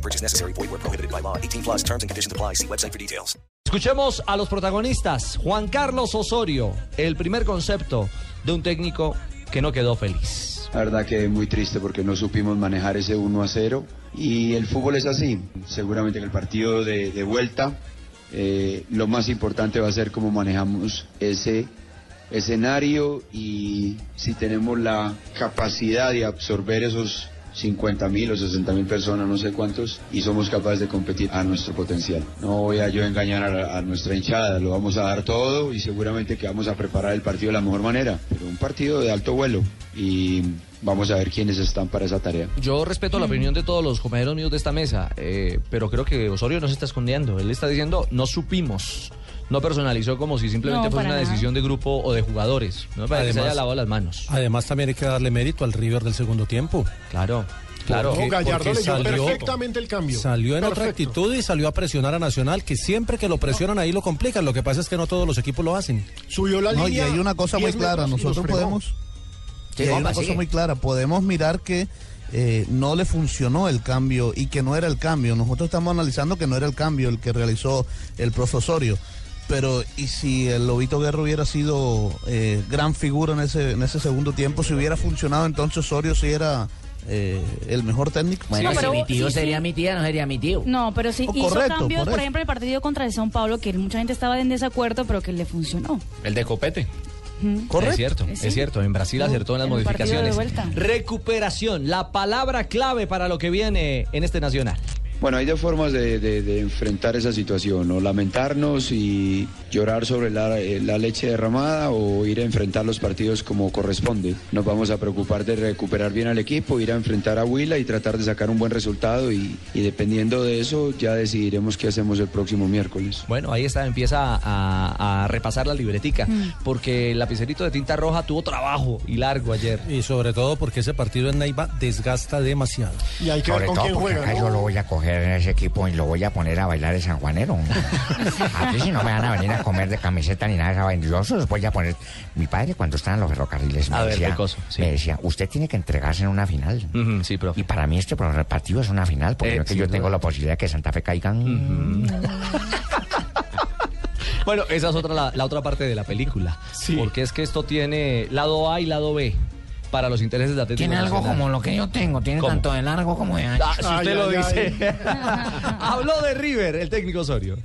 No purchase necessary. Void where prohibited by law. 18 plus terms and conditions apply. See website for details. Escuchemos a los protagonistas. Juan Carlos Osorio, el primer concepto de un técnico que no quedó feliz. La verdad que muy triste porque no supimos manejar ese 1 a 0 y el fútbol es así. Seguramente que el partido de, de vuelta eh, lo más importante va a ser cómo manejamos ese escenario y si tenemos la capacidad de absorber esos 50 mil o 60 mil personas, no sé cuántos, y somos capaces de competir a nuestro potencial. No voy a yo engañar a, a nuestra hinchada, lo vamos a dar todo y seguramente que vamos a preparar el partido de la mejor manera, pero un partido de alto vuelo y vamos a ver quiénes están para esa tarea. Yo respeto la opinión de todos los compañeros míos de esta mesa, eh, pero creo que Osorio no se está escondiendo. Él está diciendo, no supimos. No personalizó como si simplemente No, fuera para una nada. decisión de grupo o de jugadores. No me parece que se Además- haya lavado las manos. Además, también hay que darle mérito al River del segundo tiempo. Claro, claro. Porque- Gallardo porque salió- perfectamente el cambio. Salió en otra actitud y salió a presionar a Nacional, que siempre que lo presionan ahí lo complican. Lo que pasa es que no todos los equipos lo hacen. Subió la No, y línea. hay una cosa muy 10 clara, y nosotros podemos... Sí, y hay una cosa muy clara, podemos mirar que eh, no le funcionó el cambio y que no era el cambio. Nosotros estamos analizando que no era el cambio el que realizó el profesorio. Pero, ¿y si el Lobito Guerra hubiera sido eh, gran figura en ese, en ese segundo tiempo? Si hubiera funcionado, entonces Osorio sí era eh, el mejor técnico. Bueno, No, pero si mi tío sí, sería sí. mi tía, no sería mi tío. No, pero sí Oh, hizo correcto, cambios, por ejemplo, el partido contra el São Paulo, que mucha gente estaba en desacuerdo, pero que le funcionó. El de Copete. Correcto. Es cierto, Sí. es cierto. En Brasil acertó en las En modificaciones. Recuperación, la palabra clave para lo que viene en este Nacional. Bueno, hay dos formas de, de- de enfrentar esa situación, o lamentarnos y llorar sobre la, eh, la leche derramada o ir a enfrentar los partidos como corresponde. Nos vamos a preocupar de recuperar bien al equipo, ir a enfrentar a Huila y tratar de sacar un buen resultado y, y dependiendo de eso ya decidiremos qué hacemos el próximo miércoles. Bueno, ahí está, empieza a, a repasar la libretica, porque el lapicerito de tinta roja tuvo trabajo y largo ayer. Y sobre todo porque ese partido en Neiva desgasta demasiado. Y hay que ver con quién juega. ¿no? yo lo voy a coger en ese equipo y lo voy a poner a bailar el sanjuanero. Aquí si no me van a venir a comer de camiseta ni nada de esa vaina. Yo se los voy a poner. Mi padre cuando estaba en los ferrocarriles me, A ver, decía, sí. me decía, usted tiene que entregarse en una final. Ujú, sí, profe. Y para mí este partido es una final, porque Eh, no es que sin yo tengo la posibilidad de que Santa Fe caigan. Bueno, esa es otra, la, la otra parte de la película. Porque es que esto tiene lado A y lado B para los intereses de Atlético Tiene algo Nacional. como lo que yo tengo, tiene ¿Cómo? tanto de largo como de ancho. Ah, si Ay, usted lo ay, dice. Habló de River, el técnico Osorio.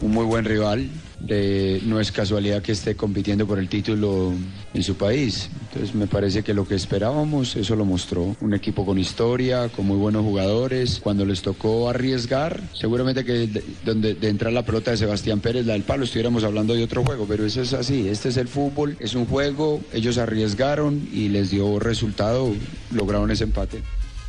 un muy buen rival. Eh, no es casualidad que esté compitiendo por el título en su país. Entonces me parece que lo que esperábamos, eso lo mostró. Un equipo con historia, con muy buenos jugadores. Cuando les tocó arriesgar, seguramente que de, donde de entrar la pelota de Sebastián Pérez, la del palo, estuviéramos hablando de otro juego. Pero eso es así. Este es el fútbol, es un juego. Ellos arriesgaron y les dio resultado. Lograron ese empate.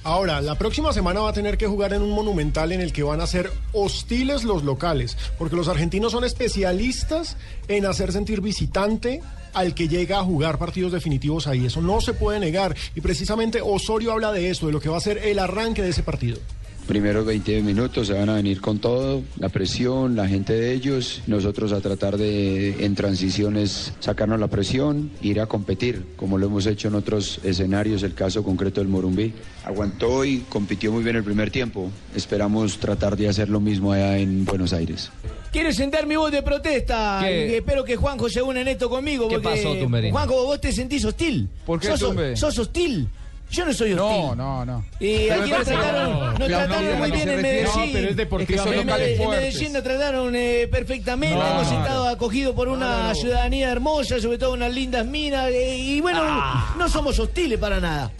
Ahora, la próxima semana va a tener que jugar en un monumental en el que van a ser hostiles los locales, porque los argentinos son especialistas en hacer sentir visitante al que llega a jugar partidos definitivos ahí. Eso no se puede negar. Y precisamente Osorio habla de eso, de lo que va a ser el arranque de ese partido. Primeros 20 minutos se van a venir con todo, la presión, la gente de ellos, nosotros a tratar de en transiciones sacarnos la presión, ir a competir, como lo hemos hecho en otros escenarios, el caso concreto del Morumbí. Aguantó y compitió muy bien el primer tiempo. Esperamos tratar de hacer lo mismo allá en Buenos Aires. Quiero sentar mi voz de protesta ¿Qué? y espero que Juanjo se une en esto conmigo. ¿Qué porque, pasó, Tumberini? Juanjo, vos te sentís hostil. ¿Por qué, ¿Sos, sos hostil? Yo no soy hostil. No, no, no. Y Pero aquí nos trataron, nos no, trataron muy bien en Medellín. no, pero es En. Medellín nos trataron eh, perfectamente. No, Hemos estado acogidos por una ciudadanía hermosa, sobre todo unas lindas minas. eh, y bueno, Ah. no somos hostiles para nada.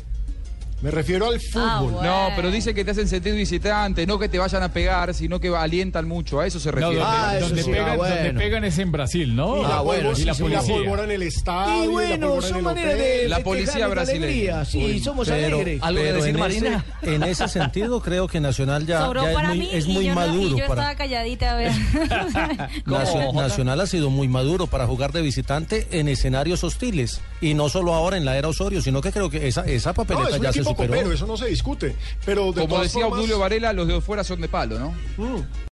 Me refiero al fútbol. No, pero dice que te hacen sentir visitante, no que te vayan a pegar, sino que alientan mucho. A eso se No, refiere. donde, Ah, eso donde sí, pegan, ah, donde pegan es en Brasil, ¿no? Y la, Ah, bueno, pólvora- y la sí, la policía. pólvora en el estadio. Y la bueno, son maneras de La policía brasileña. alegría. Sí, somos Pero, alegres. ¿Algo decir, en, ese, Marina? en ese sentido creo que Nacional ya, Sobró ya es para muy, mí es y muy yo, no- y maduro yo para estaba calladita a ver. Nacio- Nacional ha sido muy maduro para jugar de visitante en escenarios hostiles y no solo ahora en la era Osorio, sino que creo que esa papeleta ya se superó. copero, eso no se discute. Pero de Como decía formas- Obdulio Varela, los de fuera son de palo, ¿no? Mm.